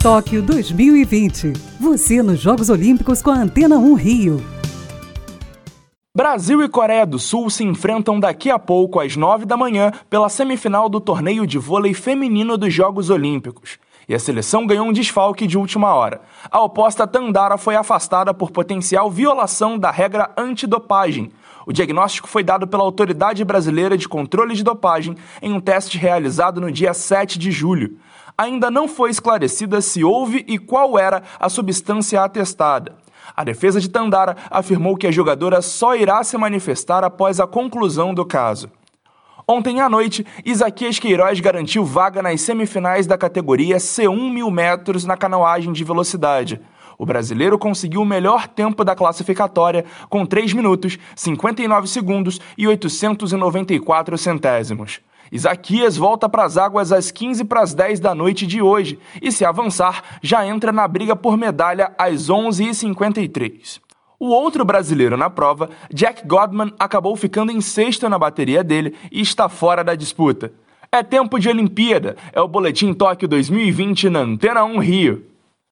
Tóquio 2020. Você nos Jogos Olímpicos com a Antena 1 Rio. Brasil e Coreia do Sul se enfrentam daqui a pouco, às 9 da manhã, pela semifinal do torneio de vôlei feminino dos Jogos Olímpicos. E a seleção ganhou um desfalque de última hora. A oposta Tandara foi afastada por potencial violação da regra antidopagem. O diagnóstico foi dado pela Autoridade Brasileira de Controle de Dopagem em um teste realizado no dia 7 de julho. Ainda não foi esclarecida se houve e qual era a substância atestada. A defesa de Tandara afirmou que a jogadora só irá se manifestar após a conclusão do caso. Ontem à noite, Isaquias Queiroz garantiu vaga nas semifinais da categoria C1 mil metros na canoagem de velocidade. O brasileiro conseguiu o melhor tempo da classificatória, com 3 minutos, 59 segundos e 894 centésimos. Isaquias volta para as águas às 15 para as 10 da noite de hoje e, se avançar, já entra na briga por medalha às 11h53. O outro brasileiro na prova, Jack Godman, acabou ficando em sexto na bateria dele e está fora da disputa. É tempo de Olimpíada, é o Boletim Tóquio 2020 na Antena 1 Rio.